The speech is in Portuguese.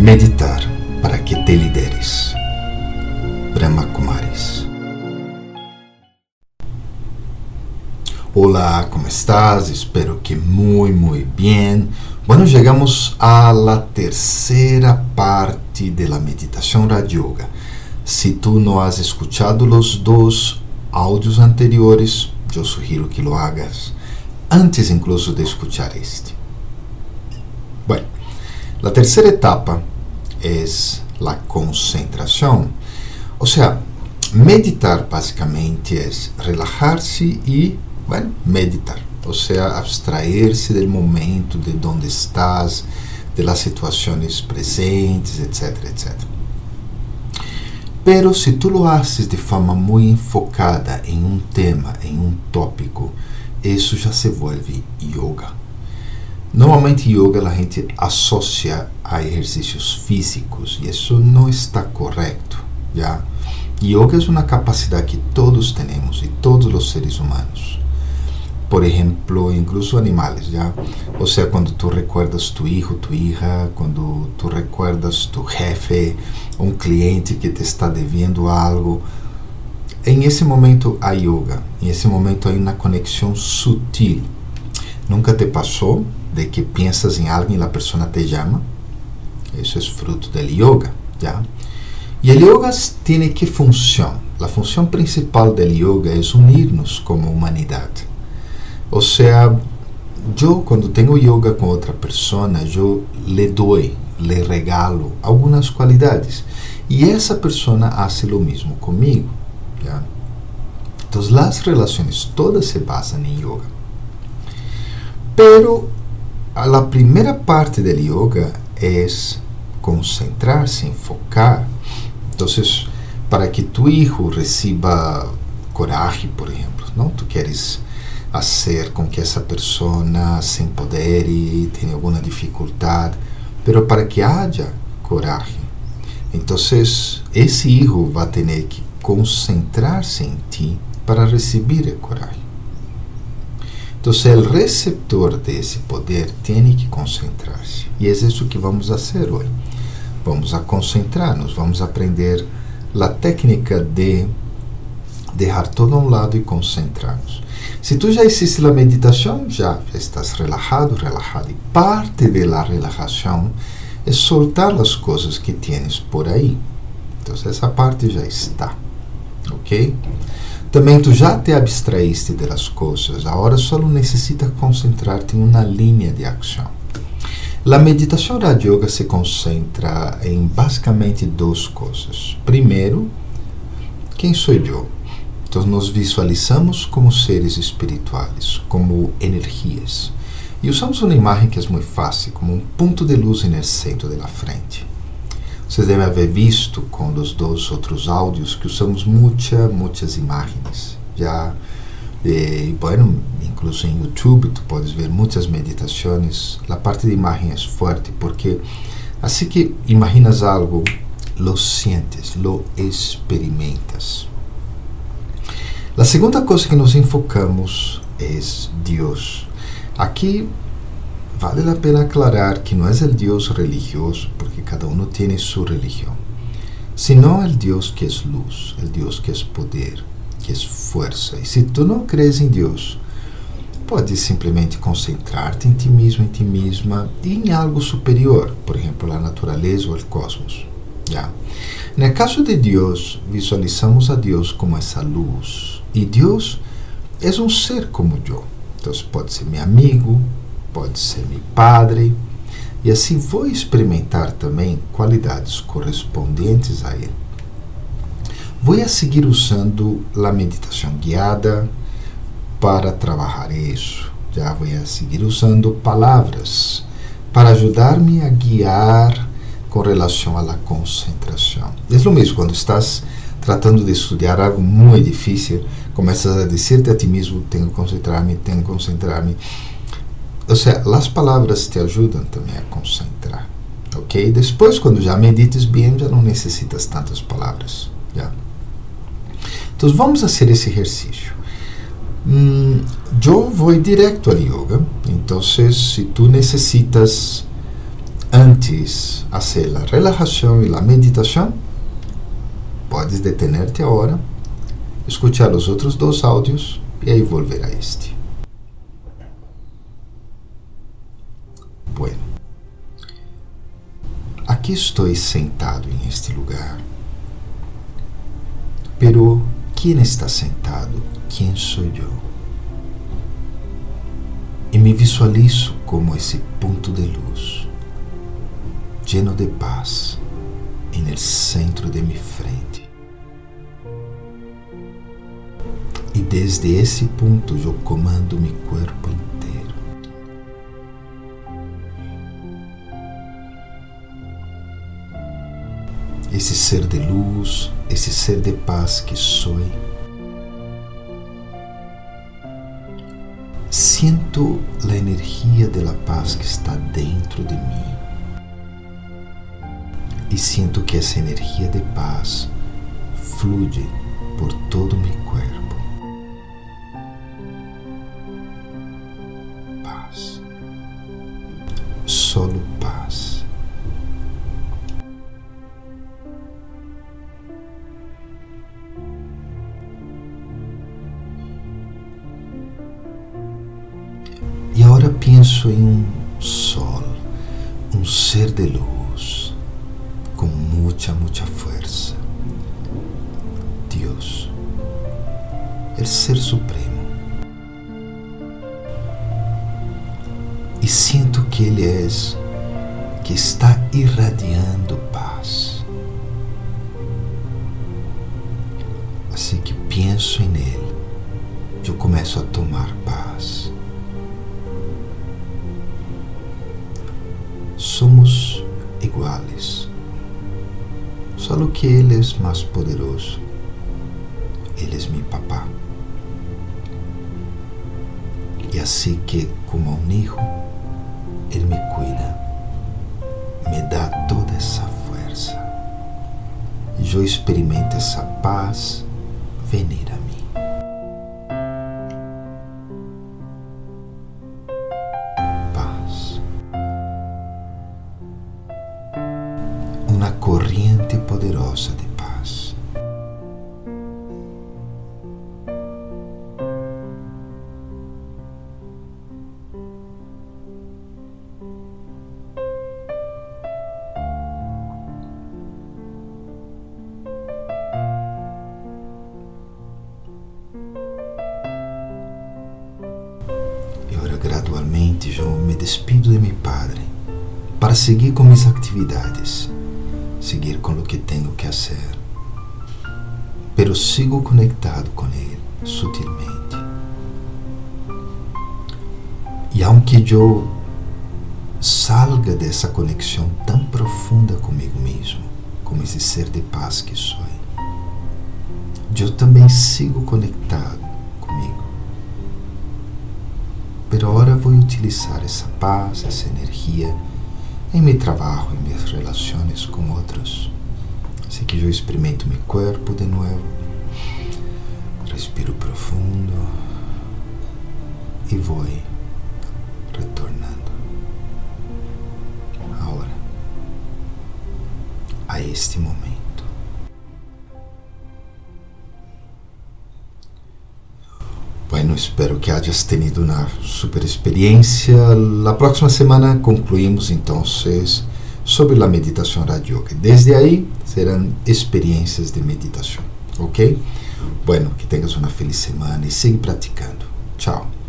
Meditar para que te lideres. Brahma Kumaris. Hola, ¿cómo estás? Espero que muy, muy bien. Bueno, llegamos a la tercera parte de la meditación Yoga. Si tú no has escuchado los dos audios anteriores, yo sugiero que lo hagas antes incluso de escuchar este. Bueno, la tercera etapa es la concentración. O sea, meditar básicamente es relajarse y, bueno, meditar. O sea, abstraerse del momento, de donde estás, de las situaciones presentes, etcétera, etcétera. Pero si tú lo haces de forma muy enfocada en un tema, en un tópico, eso já se vuelve yoga. Normalmente yoga a gente associa a exercícios físicos e isso não está correto, já. Yoga é uma capacidade que todos temos e todos os seres humanos. Por exemplo, incluso animais, já. Ou seja, quando tu recuerdas tu hijo, tu hija, quando tu recuerdas tu jefe, um cliente que te está devendo algo, em esse momento há yoga, em esse momento há uma conexão sutil. Nunca te passou de que pensas em alguém e a pessoa te chama? Isso é fruto do yoga, já? E o yoga tem que função? A função principal do yoga é unir-nos como humanidade. Ou seja, eu quando tenho yoga com outra pessoa, eu lhe dou, lhe regalo algumas qualidades. E essa pessoa faz o mesmo comigo. ¿ya? Entonces las relaciones todas se basan en yoga. Pero a la primera parte del yoga es concentrarse, enfocar. Entonces, para que tu hijo reciba coraje, por ejemplo, ¿no? Tú quieres hacer con que esa persona se empodere y tiene alguna dificultad, pero para que haya coraje, entonces ese hijo va a tener que concentrar-se em ti para receber a coragem. Então, o receptor desse poder tem que concentrar-se. E é isso que vamos fazer hoje. Vamos a concentrar-nos, vamos aprender a técnica de deixar todo a um lado e concentrar-nos. Se tu já hiciste a meditação, já, já estás relajado, relajado. E parte da relaxação é soltar as coisas que tienes por aí. Então, essa parte já está ok? Também tu já te abstraíste das coisas, agora só necessita concentrar-te em uma linha de ação. A meditação da yoga se concentra em basicamente duas coisas. Primeiro, quem sou eu? Então, nos visualizamos como seres espirituais, como energias. E usamos uma imagem que é muito fácil, como um ponto de luz no centro da frente. Vocês devem haver visto com os dois outros áudios que usamos muitas, muitas imagens. Já, e, bueno, incluso em YouTube tu podes ver muitas meditações. A parte de imagem é forte porque assim que imaginas algo, lo sientes, lo experimentas. A segunda coisa que nos enfocamos é Deus. Aqui Vale a pena aclarar que não é o Deus religioso, porque cada um tem sua religião, sino o Deus que é luz, o Deus que é poder, que é força. E se tu não crees em Deus, podes simplesmente concentrar-te em ti mesmo, em ti mesma e em algo superior, por exemplo, a natureza ou o cosmos. Já. No caso de Deus, visualizamos a Deus como essa luz. E Deus é um ser como eu. Então, pode ser meu amigo, pode ser meu padre, e assim vou experimentar também qualidades correspondentes a ele. Vou a seguir usando a meditação guiada para trabalhar isso. Já vou a seguir usando palavras para ajudar-me a guiar com relação à concentração. É o mesmo quando estás tratando de estudar algo muito difícil, começas a dizer-te a ti mesmo: tenho que concentrar-me, tenho que concentrar-me ou seja, as palavras te ajudam também a concentrar, ok? Depois, quando já medites bem, já não necessitas tantas palavras, já. Então, vamos fazer esse exercício. Hum, eu vou direto ao yoga, então, se tu necessitas antes hacer a relajação e a meditação, podes detenerte agora, escuchar os outros dois áudios e aí volver a este. Aqui estou sentado em este lugar, pero quem está sentado? Quem sou eu? E me visualizo como esse ponto de luz lleno de paz en el centro de mi frente. E desde esse ponto eu comando meu corpo Esse ser de luz, esse ser de paz que sou. Sinto a energia da paz que está dentro de mim e sinto que essa energia de paz flui por todo o meu corpo. Penso em um sol, um ser de luz mucha, mucha fuerza. Dios, el Ser Supremo. E sinto que Ele é que está irradiando paz. Assim que penso em Ele, eu começo a tomar paz. Somos iguais Só que Ele é mais poderoso. Ele é meu papá. E assim que, como um hijo, Ele me cuida, me dá toda essa força. Eu experimento essa paz venir a mim. Corrente poderosa de paz. E agora, gradualmente, eu me despido de meu Padre para seguir com minhas atividades seguir com o que tenho que fazer. Pero sigo conectado com Ele sutilmente. E aunque eu salga dessa conexão tão profunda comigo mesmo, como esse ser de paz que sou, eu também sigo conectado comigo. Pero agora vou utilizar essa paz, essa energia em meu trabalho, em minhas relações com outros. Assim que eu experimento meu corpo de novo, respiro profundo e vou retornando. Agora, a este momento. Espero que hayas tenido una super experiencia. La próxima semana concluimos entonces sobre la meditación radio. Desde ahí serán experiencias de meditación. ¿Ok? Bueno, que tengas una feliz semana y sigue practicando. Chao.